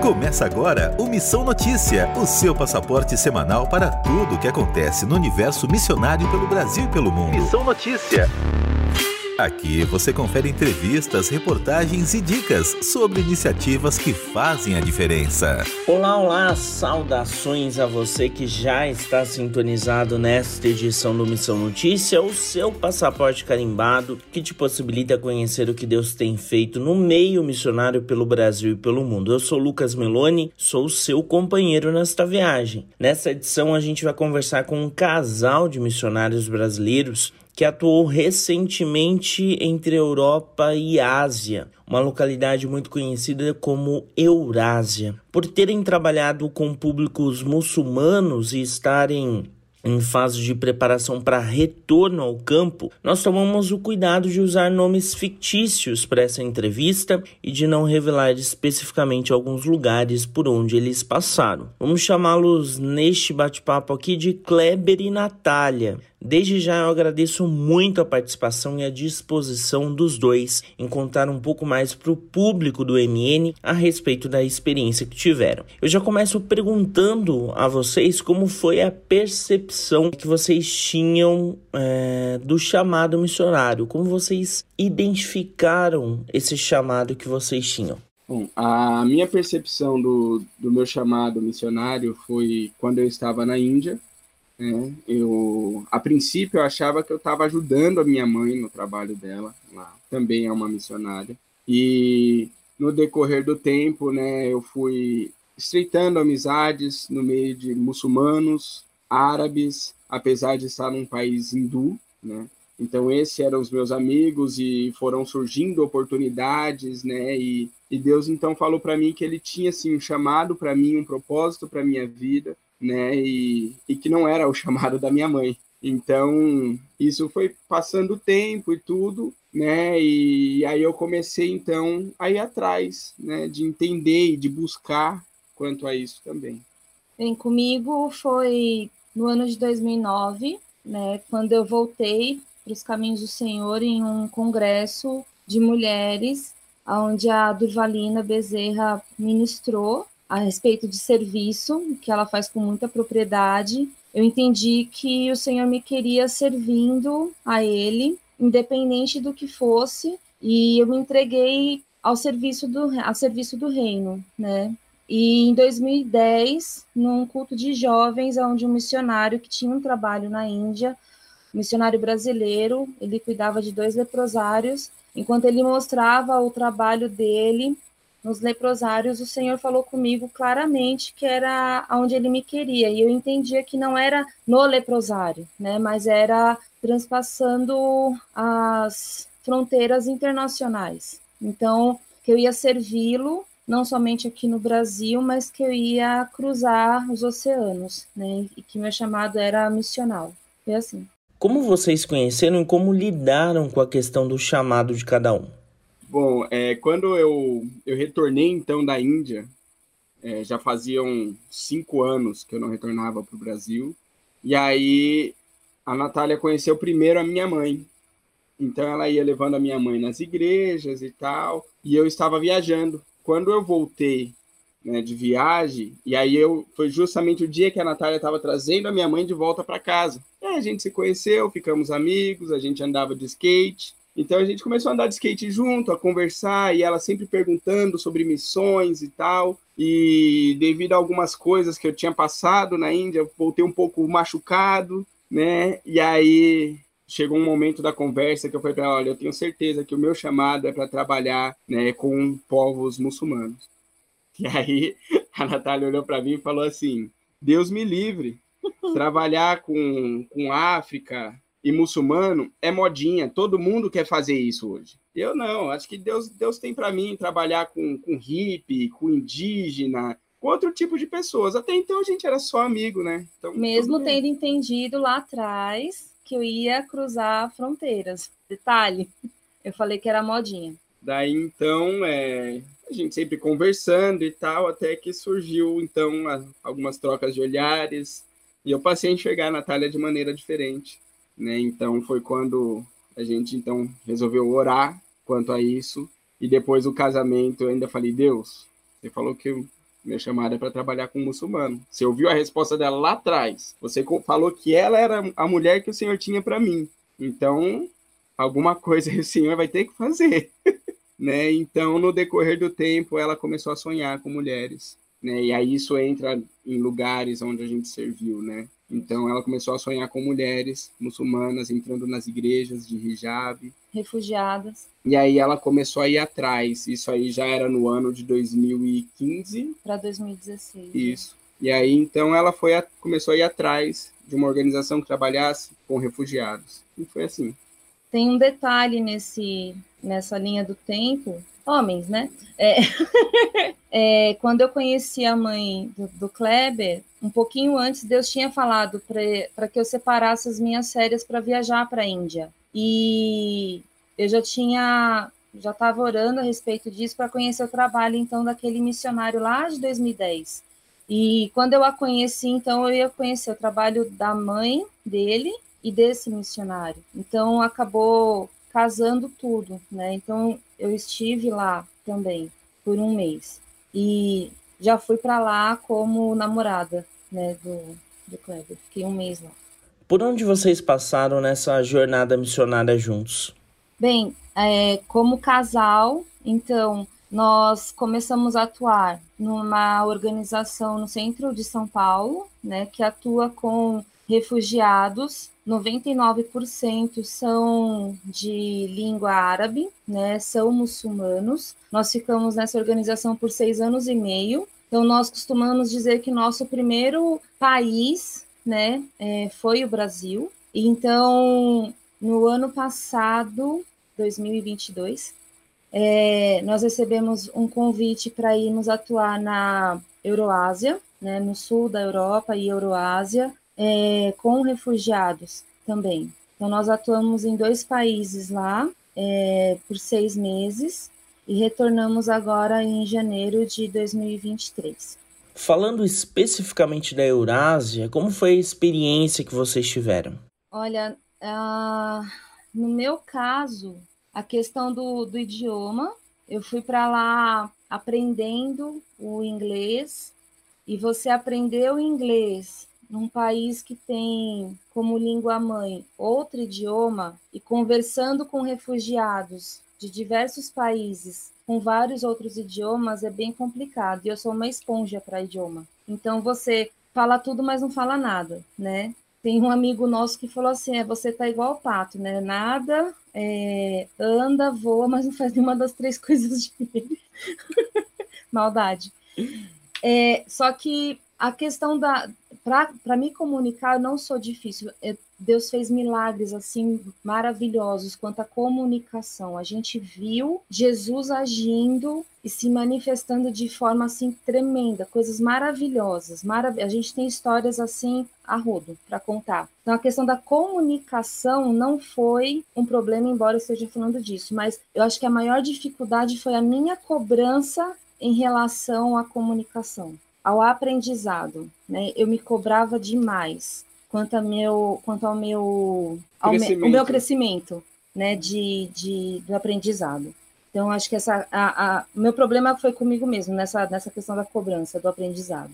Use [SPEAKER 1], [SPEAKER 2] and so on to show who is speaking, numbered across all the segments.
[SPEAKER 1] Começa agora o Missão Notícia, o seu passaporte semanal para tudo o que acontece no universo missionário pelo Brasil e pelo mundo. Missão Notícia. Aqui você confere entrevistas, reportagens e dicas sobre iniciativas que fazem a diferença.
[SPEAKER 2] Olá, olá, saudações a você que já está sintonizado nesta edição do Missão Notícia, o seu passaporte carimbado que te possibilita conhecer o que Deus tem feito no meio missionário pelo Brasil e pelo mundo. Eu sou Lucas Meloni, sou seu companheiro nesta viagem. Nessa edição a gente vai conversar com um casal de missionários brasileiros que atuou recentemente entre Europa e Ásia, uma localidade muito conhecida como Eurásia. Por terem trabalhado com públicos muçulmanos e estarem em fase de preparação para retorno ao campo, nós tomamos o cuidado de usar nomes fictícios para essa entrevista e de não revelar especificamente alguns lugares por onde eles passaram. Vamos chamá-los neste bate-papo aqui de Kleber e Natália. Desde já eu agradeço muito a participação e a disposição dos dois em contar um pouco mais para o público do MN a respeito da experiência que tiveram. Eu já começo perguntando a vocês como foi a percepção que vocês tinham é, do chamado missionário, como vocês identificaram esse chamado que vocês tinham.
[SPEAKER 3] Bom, a minha percepção do, do meu chamado missionário foi quando eu estava na Índia né? Eu, a princípio, eu achava que eu estava ajudando a minha mãe no trabalho dela, lá também é uma missionária. E no decorrer do tempo, né, eu fui estreitando amizades no meio de muçulmanos, árabes, apesar de estar num país hindu, né? Então esses eram os meus amigos e foram surgindo oportunidades, né? E, e Deus então falou para mim que Ele tinha assim um chamado para mim, um propósito para minha vida né? E, e que não era o chamado da minha mãe. Então, isso foi passando o tempo e tudo, né? E aí eu comecei então a ir atrás, né, de entender e de buscar quanto a isso também.
[SPEAKER 4] Bem, comigo foi no ano de 2009, né, quando eu voltei para os caminhos do Senhor em um congresso de mulheres, onde a Durvalina Bezerra ministrou, a respeito de serviço, que ela faz com muita propriedade. Eu entendi que o Senhor me queria servindo a Ele, independente do que fosse, e eu me entreguei ao serviço do, ao serviço do reino, né? E em 2010, num culto de jovens, onde um missionário que tinha um trabalho na Índia, missionário brasileiro, ele cuidava de dois leprosários, enquanto ele mostrava o trabalho dele, nos leprosários, o Senhor falou comigo claramente que era onde ele me queria, e eu entendia que não era no leprosário, né, mas era transpassando as fronteiras internacionais. Então, que eu ia servi-lo, não somente aqui no Brasil, mas que eu ia cruzar os oceanos, né, e que meu chamado era missional. Foi assim.
[SPEAKER 2] Como vocês conheceram e como lidaram com a questão do chamado de cada um?
[SPEAKER 3] Bom, é, quando eu, eu retornei então da Índia, é, já faziam cinco anos que eu não retornava para o Brasil, e aí a Natália conheceu primeiro a minha mãe. Então ela ia levando a minha mãe nas igrejas e tal, e eu estava viajando. Quando eu voltei né, de viagem, e aí eu foi justamente o dia que a Natália estava trazendo a minha mãe de volta para casa. E aí a gente se conheceu, ficamos amigos, a gente andava de skate, então a gente começou a andar de skate junto, a conversar, e ela sempre perguntando sobre missões e tal. E devido a algumas coisas que eu tinha passado na Índia, voltei um pouco machucado, né? E aí chegou um momento da conversa que eu falei para ela, olha, eu tenho certeza que o meu chamado é para trabalhar, né, com povos muçulmanos. E aí a Natália olhou para mim e falou assim: Deus me livre, trabalhar com, com África, e muçulmano é modinha, todo mundo quer fazer isso hoje. Eu não, acho que Deus, Deus tem para mim trabalhar com, com hippie, com indígena, com outro tipo de pessoas. Até então a gente era só amigo, né? Então,
[SPEAKER 4] Mesmo tendo entendido lá atrás que eu ia cruzar fronteiras. Detalhe, eu falei que era modinha.
[SPEAKER 3] Daí então, é, a gente sempre conversando e tal, até que surgiu então algumas trocas de olhares e eu passei a enxergar a Natália de maneira diferente né? Então foi quando a gente então resolveu orar quanto a isso e depois o casamento eu ainda falei Deus, você falou que Minha chamada é para trabalhar com um muçulmano. Você ouviu a resposta dela lá atrás. Você falou que ela era a mulher que o Senhor tinha para mim. Então, alguma coisa o Senhor vai ter que fazer. né? Então, no decorrer do tempo, ela começou a sonhar com mulheres. Né? E aí isso entra em lugares onde a gente serviu, né? Então ela começou a sonhar com mulheres muçulmanas entrando nas igrejas de hijab,
[SPEAKER 4] refugiadas.
[SPEAKER 3] E aí ela começou a ir atrás. Isso aí já era no ano de 2015
[SPEAKER 4] para 2016. Né?
[SPEAKER 3] Isso. E aí então ela foi a, começou a ir atrás de uma organização que trabalhasse com refugiados. E foi assim.
[SPEAKER 4] Tem um detalhe nesse nessa linha do tempo homens, né? É, é, quando eu conheci a mãe do, do, Kleber, um pouquinho antes, Deus tinha falado para que eu separasse as minhas férias para viajar para a Índia. E eu já tinha, já estava orando a respeito disso para conhecer o trabalho, então, daquele missionário lá de 2010. E quando eu a conheci, então, eu ia conhecer o trabalho da mãe dele e desse missionário. Então, acabou casando tudo, né? Então eu estive lá também por um mês e já fui para lá como namorada, né, do, do Kleber. Fiquei um mês lá.
[SPEAKER 2] Por onde vocês passaram nessa jornada missionária juntos?
[SPEAKER 4] Bem, é, como casal, então nós começamos a atuar numa organização no centro de São Paulo, né, que atua com refugiados 99% são de língua árabe, né? São muçulmanos. Nós ficamos nessa organização por seis anos e meio. Então, nós costumamos dizer que nosso primeiro país, né, é, foi o Brasil. Então, no ano passado, 2022, é, nós recebemos um convite para irmos atuar na Euroásia, né, no sul da Europa e Euroásia, é, com refugiados também. Então, nós atuamos em dois países lá é, por seis meses e retornamos agora em janeiro de 2023.
[SPEAKER 2] Falando especificamente da Eurásia, como foi a experiência que vocês tiveram?
[SPEAKER 4] Olha, uh, no meu caso, a questão do, do idioma, eu fui para lá aprendendo o inglês, e você aprender o inglês num país que tem como língua mãe outro idioma e conversando com refugiados de diversos países com vários outros idiomas é bem complicado. E eu sou uma esponja para idioma. Então você fala tudo, mas não fala nada, né? Tem um amigo nosso que falou assim: é, você tá igual o pato, né? Nada, é, anda, voa, mas não faz nenhuma das três coisas de Maldade. É, só que a questão da, para me comunicar não sou difícil. É, Deus fez milagres assim maravilhosos quanto à comunicação. A gente viu Jesus agindo e se manifestando de forma assim tremenda, coisas maravilhosas. Marav a gente tem histórias assim a rodo para contar. Então a questão da comunicação não foi um problema, embora eu esteja falando disso, mas eu acho que a maior dificuldade foi a minha cobrança em relação à comunicação ao aprendizado, né? Eu me cobrava demais quanto ao meu, quanto ao meu, ao me, o meu crescimento, né? De, de do aprendizado. Então acho que essa, a, a, o meu problema foi comigo mesmo nessa nessa questão da cobrança do aprendizado.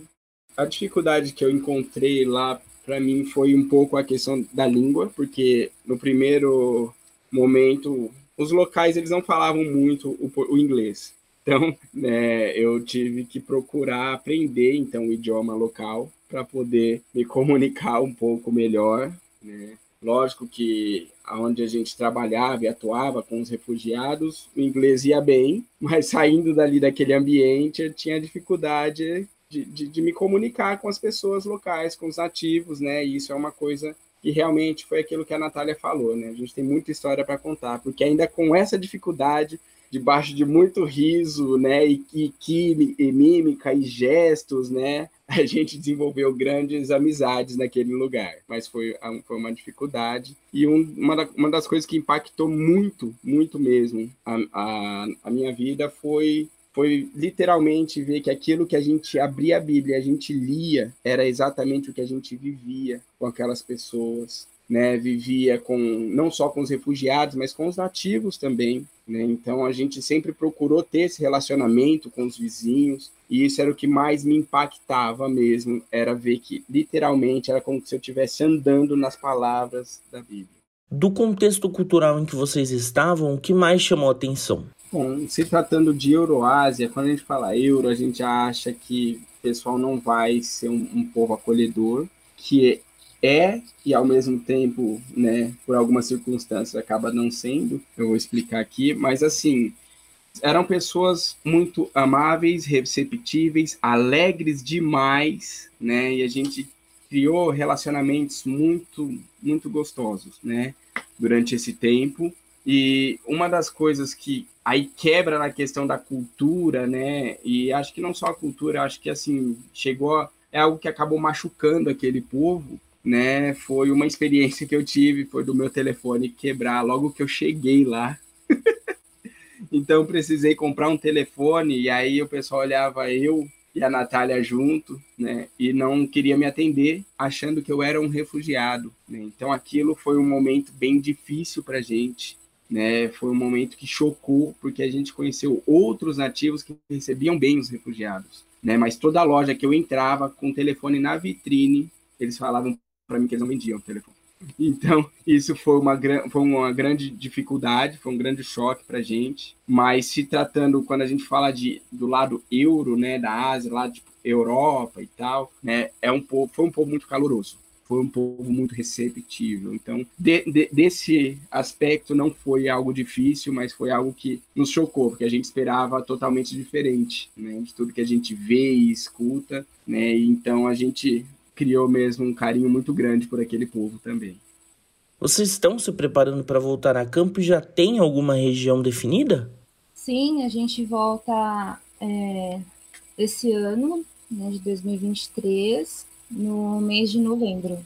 [SPEAKER 3] A dificuldade que eu encontrei lá para mim foi um pouco a questão da língua, porque no primeiro momento os locais eles não falavam muito o, o inglês. Então, né, eu tive que procurar aprender então o idioma local para poder me comunicar um pouco melhor. Né? Lógico que aonde a gente trabalhava e atuava com os refugiados, o inglês ia bem, mas saindo dali daquele ambiente, eu tinha dificuldade de, de, de, me comunicar com as pessoas locais, com os nativos, né? E isso é uma coisa que realmente foi aquilo que a Natália falou, né? A gente tem muita história para contar, porque ainda com essa dificuldade debaixo de muito riso, né, e, e, e mímica e gestos, né, a gente desenvolveu grandes amizades naquele lugar, mas foi, foi uma dificuldade. E um, uma, da, uma das coisas que impactou muito, muito mesmo a, a, a minha vida foi foi literalmente ver que aquilo que a gente abria a Bíblia, a gente lia, era exatamente o que a gente vivia com aquelas pessoas. Né, vivia com não só com os refugiados, mas com os nativos também. Né? Então a gente sempre procurou ter esse relacionamento com os vizinhos, e isso era o que mais me impactava mesmo, era ver que literalmente era como se eu estivesse andando nas palavras da Bíblia.
[SPEAKER 2] Do contexto cultural em que vocês estavam, o que mais chamou a atenção?
[SPEAKER 3] Bom, se tratando de Euroásia, quando a gente fala euro, a gente acha que o pessoal não vai ser um, um povo acolhedor, que é e ao mesmo tempo, né, por algumas circunstâncias acaba não sendo. Eu vou explicar aqui, mas assim, eram pessoas muito amáveis, receptíveis, alegres demais, né? E a gente criou relacionamentos muito muito gostosos, né, durante esse tempo. E uma das coisas que aí quebra na questão da cultura, né? E acho que não só a cultura, acho que assim, chegou a, é algo que acabou machucando aquele povo, né? Foi uma experiência que eu tive, foi do meu telefone quebrar logo que eu cheguei lá. então precisei comprar um telefone e aí o pessoal olhava eu e a Natália junto, né? E não queria me atender, achando que eu era um refugiado. Né? Então aquilo foi um momento bem difícil para gente, né? Foi um momento que chocou porque a gente conheceu outros nativos que recebiam bem os refugiados, né? Mas toda loja que eu entrava com o telefone na vitrine, eles falavam para mim que eles não vendiam o telefone. Então, isso foi uma, foi uma grande dificuldade, foi um grande choque para a gente. Mas se tratando, quando a gente fala de, do lado euro, né, da Ásia, lá de Europa e tal, né, é um povo, foi um povo muito caloroso, foi um povo muito receptível. Então, de, de, desse aspecto, não foi algo difícil, mas foi algo que nos chocou, porque a gente esperava totalmente diferente, né, de tudo que a gente vê e escuta, né, então a gente criou mesmo um carinho muito grande por aquele povo também.
[SPEAKER 2] Vocês estão se preparando para voltar a campo e já tem alguma região definida?
[SPEAKER 4] Sim, a gente volta é, esse ano, né, de 2023, no mês de novembro.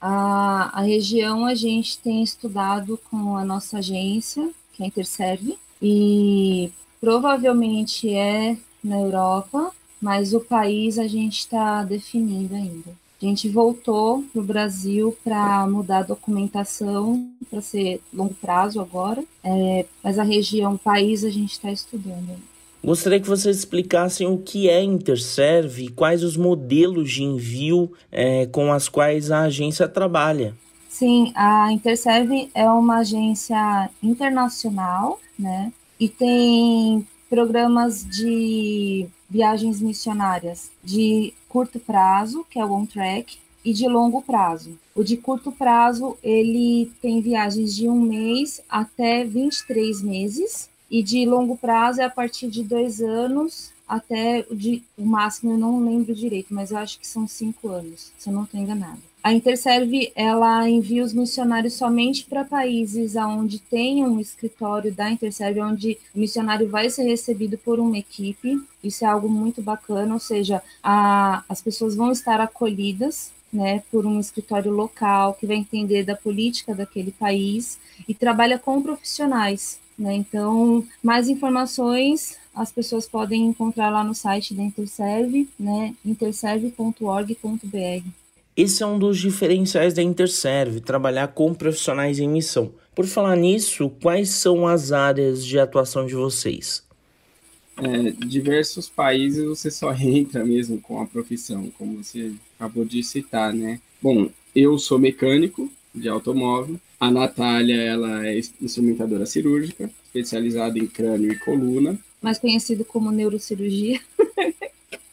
[SPEAKER 4] A, a região a gente tem estudado com a nossa agência, que é a Interserve, e provavelmente é na Europa, mas o país a gente está definindo ainda. A gente voltou para o Brasil para mudar a documentação, para ser longo prazo agora, é, mas a região, o país, a gente está estudando.
[SPEAKER 2] Gostaria que vocês explicassem o que é Interserve e quais os modelos de envio é, com as quais a agência trabalha.
[SPEAKER 4] Sim, a Interserve é uma agência internacional, né? E tem programas de viagens missionárias de curto prazo, que é o on track, e de longo prazo. O de curto prazo, ele tem viagens de um mês até 23 meses, e de longo prazo é a partir de dois anos até o, de, o máximo, eu não lembro direito, mas eu acho que são cinco anos, se eu não estou enganada. A Interserve ela envia os missionários somente para países onde tem um escritório da Interserve, onde o missionário vai ser recebido por uma equipe. Isso é algo muito bacana, ou seja, a, as pessoas vão estar acolhidas né, por um escritório local que vai entender da política daquele país e trabalha com profissionais. Né? Então, mais informações as pessoas podem encontrar lá no site da Interserve, né, interserve.org.br.
[SPEAKER 2] Esse é um dos diferenciais da Interserve, trabalhar com profissionais em missão. Por falar nisso, quais são as áreas de atuação de vocês?
[SPEAKER 3] É, diversos países você só entra mesmo com a profissão, como você acabou de citar, né? Bom, eu sou mecânico de automóvel, a Natália ela é instrumentadora cirúrgica, especializada em crânio e coluna.
[SPEAKER 4] Mais conhecido como neurocirurgia.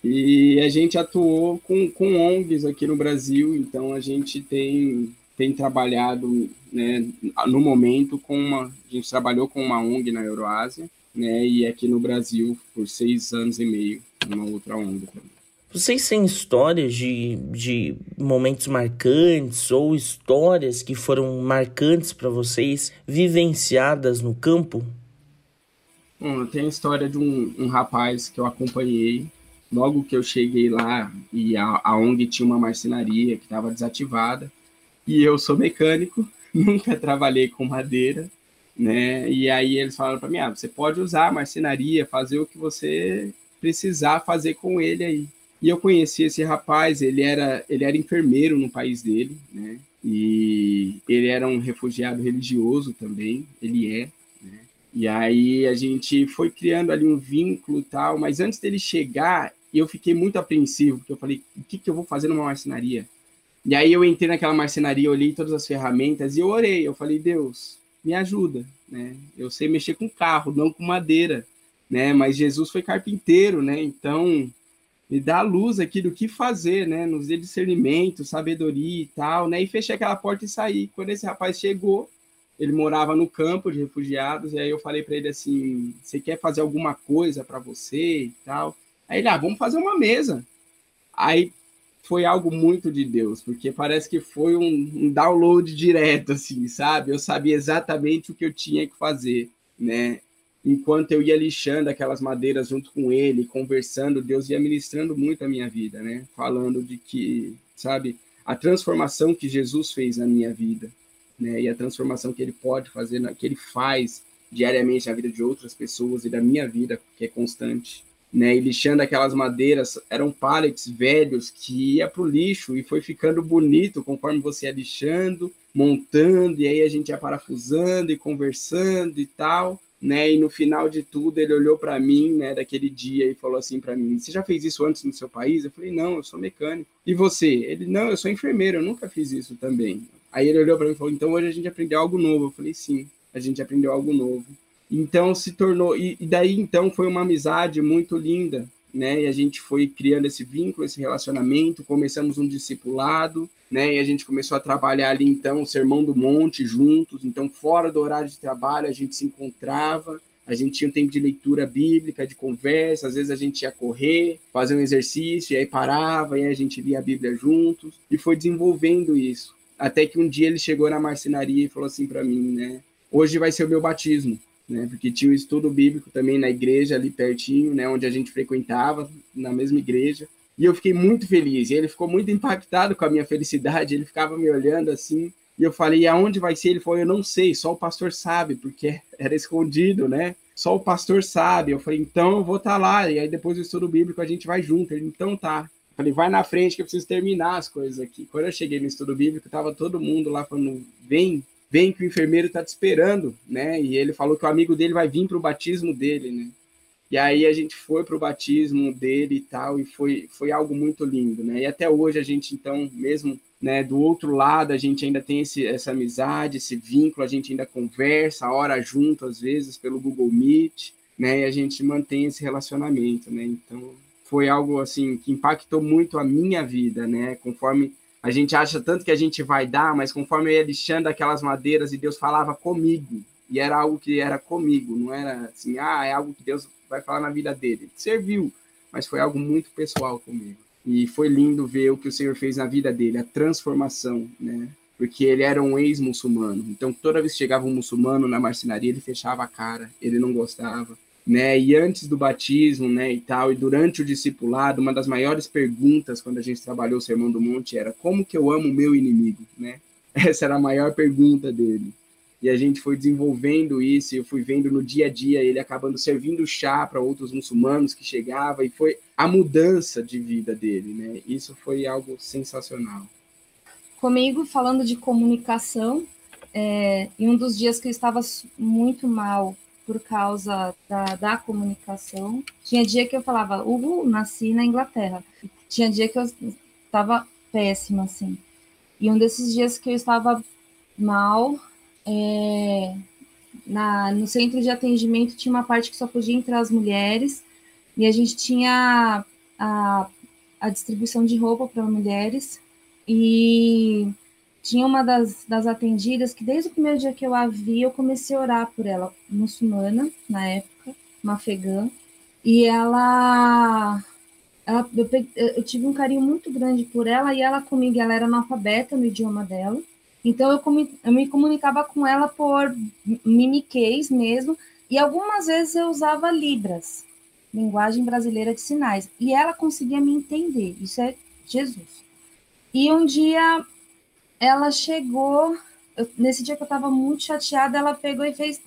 [SPEAKER 3] E a gente atuou com, com ONGs aqui no Brasil, então a gente tem, tem trabalhado, né, no momento, com uma. A gente trabalhou com uma ONG na Euroásia, né, e aqui no Brasil por seis anos e meio, uma outra ONG também.
[SPEAKER 2] Vocês têm histórias de, de momentos marcantes ou histórias que foram marcantes para vocês, vivenciadas no campo?
[SPEAKER 3] Bom, tem a história de um, um rapaz que eu acompanhei logo que eu cheguei lá e a, a ONG tinha uma marcenaria que estava desativada e eu sou mecânico, nunca trabalhei com madeira, né? E aí eles falaram para mim, ah, você pode usar a marcenaria, fazer o que você precisar fazer com ele aí. E eu conheci esse rapaz, ele era ele era enfermeiro no país dele, né? E ele era um refugiado religioso também, ele é. Né? E aí a gente foi criando ali um vínculo tal, mas antes dele chegar, eu fiquei muito apreensivo, porque eu falei, o que, que eu vou fazer numa marcenaria? E aí eu entrei naquela marcenaria, olhei todas as ferramentas e eu orei, eu falei, Deus, me ajuda, né? Eu sei mexer com carro, não com madeira, né? Mas Jesus foi carpinteiro, né? Então, me dá luz aqui do que fazer, né? Nos dê discernimento, sabedoria e tal, né? E fechei aquela porta e saí. Quando esse rapaz chegou, ele morava no campo de refugiados, e aí eu falei para ele assim: "Você quer fazer alguma coisa para você e tal?" Aí ele: "Ah, vamos fazer uma mesa." Aí foi algo muito de Deus, porque parece que foi um, um download direto assim, sabe? Eu sabia exatamente o que eu tinha que fazer, né? enquanto eu ia lixando aquelas madeiras junto com ele, conversando, Deus ia ministrando muito a minha vida, né? Falando de que, sabe, a transformação que Jesus fez na minha vida, né? E a transformação que ele pode fazer, que ele faz diariamente na vida de outras pessoas e da minha vida, que é constante, né? E lixando aquelas madeiras, eram pallets velhos que ia para o lixo e foi ficando bonito conforme você ia lixando, montando, e aí a gente ia parafusando e conversando e tal né? E no final de tudo ele olhou para mim, né, daquele dia e falou assim para mim: "Você já fez isso antes no seu país?" Eu falei: "Não, eu sou mecânico". "E você?" Ele: "Não, eu sou enfermeiro, eu nunca fiz isso também". Aí ele olhou para mim e falou: "Então hoje a gente aprendeu algo novo". Eu falei: "Sim, a gente aprendeu algo novo". Então se tornou e, e daí então foi uma amizade muito linda, né? E a gente foi criando esse vínculo, esse relacionamento, começamos um discipulado, né? E a gente começou a trabalhar ali então o Sermão do Monte juntos, então fora do horário de trabalho a gente se encontrava, a gente tinha um tempo de leitura bíblica, de conversa, às vezes a gente ia correr, fazer um exercício, e aí parava, e aí a gente lia a Bíblia juntos, e foi desenvolvendo isso. Até que um dia ele chegou na marcenaria e falou assim para mim, né? Hoje vai ser o meu batismo né? Porque tinha um estudo bíblico também na igreja ali pertinho, né? Onde a gente frequentava, na mesma igreja. E eu fiquei muito feliz. E ele ficou muito impactado com a minha felicidade. Ele ficava me olhando assim. E eu falei, e aonde vai ser? Ele falou, eu não sei, só o pastor sabe, porque era escondido, né? Só o pastor sabe. Eu falei, então eu vou estar tá lá. E aí depois do estudo bíblico a gente vai junto. Ele, então tá. Eu falei, vai na frente que eu preciso terminar as coisas aqui. Quando eu cheguei no estudo bíblico, tava todo mundo lá falando, vem, vem que o enfermeiro está te esperando, né? E ele falou que o amigo dele vai vir para o batismo dele, né? E aí a gente foi para o batismo dele e tal, e foi, foi algo muito lindo, né? E até hoje a gente, então, mesmo né, do outro lado, a gente ainda tem esse, essa amizade, esse vínculo, a gente ainda conversa, hora junto, às vezes, pelo Google Meet, né? E a gente mantém esse relacionamento, né? Então, foi algo, assim, que impactou muito a minha vida, né? Conforme a gente acha tanto que a gente vai dar, mas conforme eu ia lixando aquelas madeiras e Deus falava comigo, e era algo que era comigo, não era assim, ah, é algo que Deus vai falar na vida dele. Serviu, mas foi algo muito pessoal comigo. E foi lindo ver o que o Senhor fez na vida dele, a transformação, né? Porque ele era um ex-muçulmano. Então, toda vez que chegava um muçulmano na marcenaria, ele fechava a cara, ele não gostava né? E antes do batismo, né, e tal, e durante o discipulado, uma das maiores perguntas quando a gente trabalhou o Sermão do Monte era como que eu amo o meu inimigo, né? Essa era a maior pergunta dele. E a gente foi desenvolvendo isso, e eu fui vendo no dia a dia ele acabando servindo chá para outros muçulmanos que chegava e foi a mudança de vida dele, né? Isso foi algo sensacional.
[SPEAKER 4] Comigo, falando de comunicação, é, em um dos dias que eu estava muito mal, por causa da, da comunicação. Tinha dia que eu falava, Hugo, nasci na Inglaterra. Tinha dia que eu estava péssima, assim. E um desses dias que eu estava mal, é, na, no centro de atendimento tinha uma parte que só podia entrar as mulheres, e a gente tinha a, a distribuição de roupa para mulheres, e tinha uma das, das atendidas que desde o primeiro dia que eu a vi, eu comecei a orar por ela, muçulmana, na época, uma afegã, e ela, ela eu, eu, tive um carinho muito grande por ela, e ela comigo, ela era analfabeta no idioma dela, então eu, eu me comunicava com ela por mimiquês mesmo, e algumas vezes eu usava libras, linguagem brasileira de sinais, e ela conseguia me entender, isso é Jesus. E um dia ela chegou, nesse dia que eu estava muito chateada, ela pegou e fez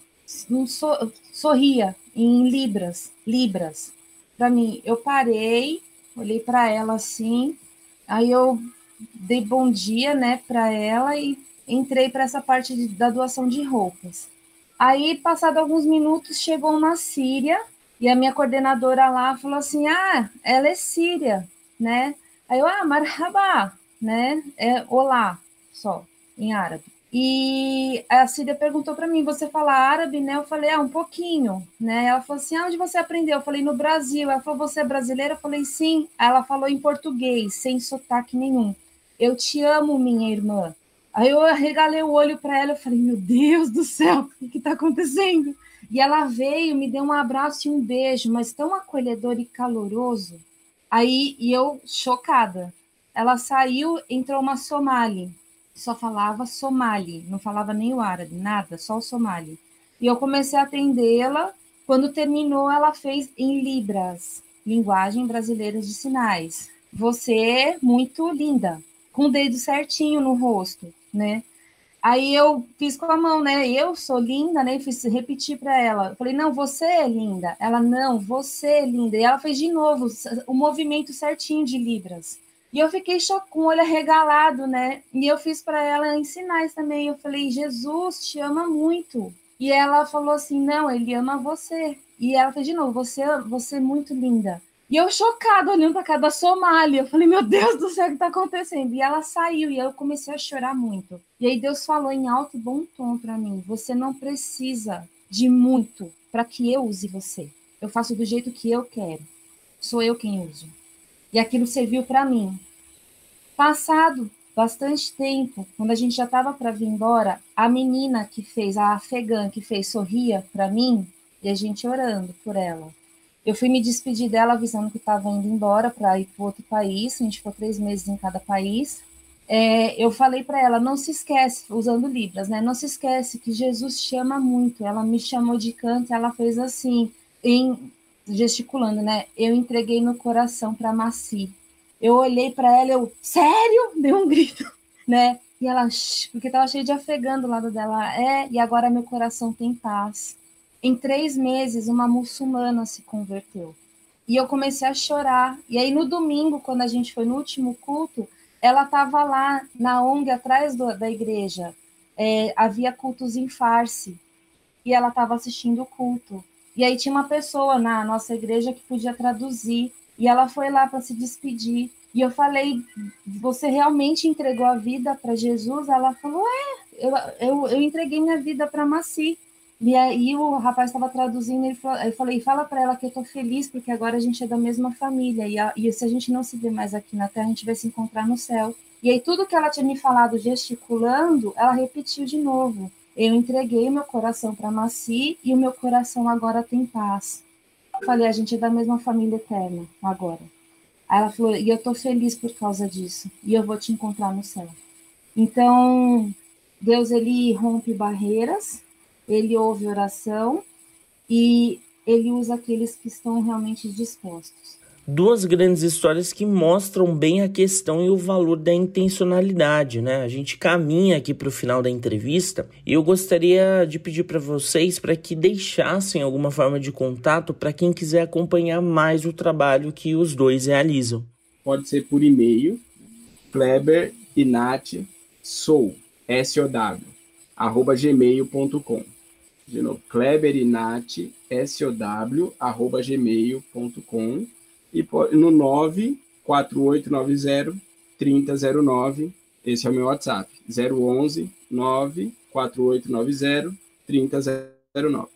[SPEAKER 4] um so, sorria em libras, libras. Para mim, eu parei, olhei para ela assim, aí eu dei bom dia, né, para ela e entrei para essa parte de, da doação de roupas. Aí, passado alguns minutos, chegou uma síria e a minha coordenadora lá falou assim: "Ah, ela é síria", né? Aí eu: "Ah, marhaba", né? É olá, só em árabe. E a Cida perguntou para mim: você fala árabe, né? Eu falei: ah, um pouquinho, né? Ela falou assim: ah, onde você aprendeu? Eu falei: no Brasil. Ela falou: você é brasileira? Eu falei: sim. Ela falou em português, sem sotaque nenhum. Eu te amo, minha irmã. Aí eu arregalei o olho para ela, eu falei: meu Deus do céu, o que está acontecendo? E ela veio, me deu um abraço e um beijo, mas tão acolhedor e caloroso. Aí, e eu chocada. Ela saiu, entrou uma somali só falava somali, não falava nem o árabe, nada, só o somali. E eu comecei a atendê-la. Quando terminou, ela fez em Libras, linguagem brasileira de sinais. Você é muito linda, com o dedo certinho no rosto, né? Aí eu fiz com a mão, né? Eu sou linda, né? Fiz repetir para ela. Eu falei, não, você é linda. Ela, não, você é linda. E ela fez de novo o movimento certinho de Libras. E eu fiquei com o olho arregalado, né? E eu fiz para ela em sinais também. Eu falei, Jesus te ama muito. E ela falou assim: não, ele ama você. E ela fez de novo: você, você é muito linda. E eu chocada, olhando para cada Somália. Eu falei, meu Deus do céu, o que está acontecendo? E ela saiu e eu comecei a chorar muito. E aí Deus falou em alto e bom tom para mim: você não precisa de muito para que eu use você. Eu faço do jeito que eu quero. Sou eu quem uso. E aquilo serviu para mim. Passado bastante tempo, quando a gente já estava para vir embora, a menina que fez, a afegã que fez, sorria para mim e a gente orando por ela. Eu fui me despedir dela avisando que estava indo embora para ir para outro país, a gente ficou três meses em cada país. É, eu falei para ela, não se esquece, usando Libras, né? Não se esquece que Jesus te ama muito. Ela me chamou de canto, ela fez assim, em gesticulando, né? Eu entreguei meu coração para Maci. Eu olhei para ela, eu, sério? Deu um grito, né? E ela, porque tava cheio de afegando do lado dela. É, e agora meu coração tem paz. Em três meses, uma muçulmana se converteu. E eu comecei a chorar. E aí, no domingo, quando a gente foi no último culto, ela estava lá na ONG atrás do, da igreja. É, havia cultos em farce. E ela estava assistindo o culto. E aí tinha uma pessoa na nossa igreja que podia traduzir, e ela foi lá para se despedir. E eu falei: Você realmente entregou a vida para Jesus? Ela falou: É, eu, eu, eu entreguei minha vida para Maci. E aí o rapaz estava traduzindo, ele falou, eu falei, fala para ela que eu estou feliz, porque agora a gente é da mesma família, e, a, e se a gente não se vê mais aqui na Terra, a gente vai se encontrar no céu. E aí tudo que ela tinha me falado gesticulando, ela repetiu de novo. Eu entreguei meu coração para Maci e o meu coração agora tem paz. Eu falei, a gente é da mesma família eterna agora. Aí ela falou, e eu tô feliz por causa disso, e eu vou te encontrar no céu. Então, Deus ele rompe barreiras, ele ouve oração e ele usa aqueles que estão realmente dispostos
[SPEAKER 2] duas grandes histórias que mostram bem a questão e o valor da intencionalidade, né? A gente caminha aqui para o final da entrevista e eu gostaria de pedir para vocês para que deixassem alguma forma de contato para quem quiser acompanhar mais o trabalho que os dois realizam.
[SPEAKER 3] Pode ser por e-mail, Kleber Nath sou, S-O-W, arroba gmail.com. De novo, Kleber e Nath, S-O-W, arroba gmail.com e no 94890 3009. Esse é o meu WhatsApp. 011 94890 3009.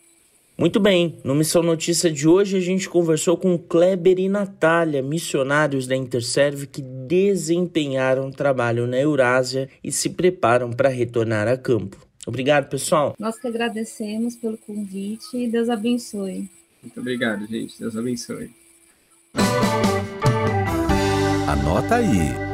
[SPEAKER 2] Muito bem, no Missão Notícia de hoje a gente conversou com Kleber e Natália, missionários da Interserve que desempenharam trabalho na Eurásia e se preparam para retornar a campo. Obrigado, pessoal.
[SPEAKER 4] Nós que agradecemos pelo convite e Deus abençoe.
[SPEAKER 3] Muito obrigado, gente. Deus abençoe.
[SPEAKER 1] Anota aí.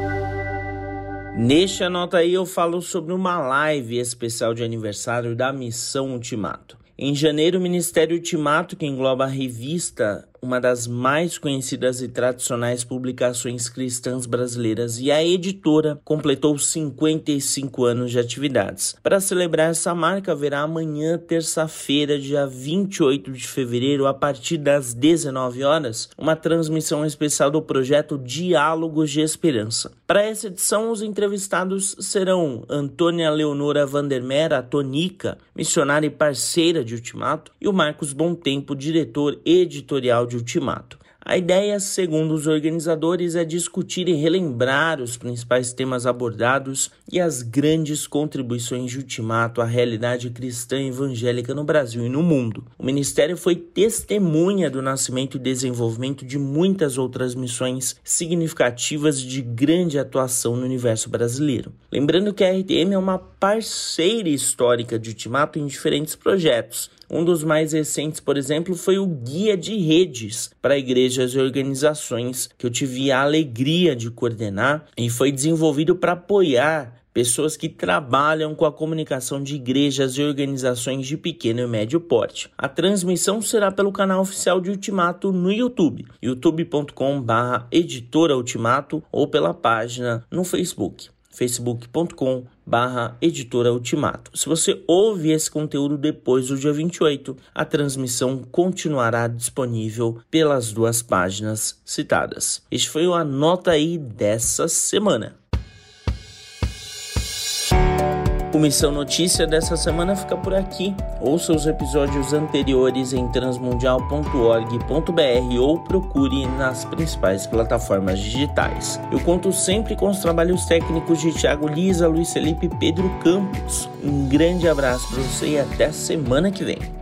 [SPEAKER 2] Neste Anota aí eu falo sobre uma live especial de aniversário da Missão Ultimato. Em janeiro, o Ministério Ultimato, que engloba a revista uma das mais conhecidas e tradicionais publicações cristãs brasileiras, e a editora completou 55 anos de atividades. Para celebrar essa marca, haverá amanhã, terça-feira, dia 28 de fevereiro, a partir das 19 horas, uma transmissão especial do projeto Diálogos de Esperança. Para essa edição, os entrevistados serão Antônia Leonora Vandermeer, a Tonica, missionária e parceira de Ultimato, e o Marcos Tempo, diretor editorial de Ultimato. A ideia, segundo os organizadores, é discutir e relembrar os principais temas abordados e as grandes contribuições de Ultimato à realidade cristã evangélica no Brasil e no mundo. O ministério foi testemunha do nascimento e desenvolvimento de muitas outras missões significativas de grande atuação no universo brasileiro. Lembrando que a RTM é uma parceira histórica de Ultimato em diferentes projetos um dos mais recentes, por exemplo, foi o Guia de Redes para igrejas e organizações, que eu tive a alegria de coordenar e foi desenvolvido para apoiar pessoas que trabalham com a comunicação de igrejas e organizações de pequeno e médio porte. A transmissão será pelo canal oficial de Ultimato no YouTube, youtube.com/editora Ultimato ou pela página no Facebook facebook.com barra editora ultimato. Se você ouve esse conteúdo depois do dia 28, a transmissão continuará disponível pelas duas páginas citadas. Este foi o Anota aí dessa semana. O Missão Notícia dessa semana fica por aqui. Ouça os episódios anteriores em transmundial.org.br ou procure nas principais plataformas digitais. Eu conto sempre com os trabalhos técnicos de Thiago Lisa, Luiz Felipe e Pedro Campos. Um grande abraço para você e até semana que vem.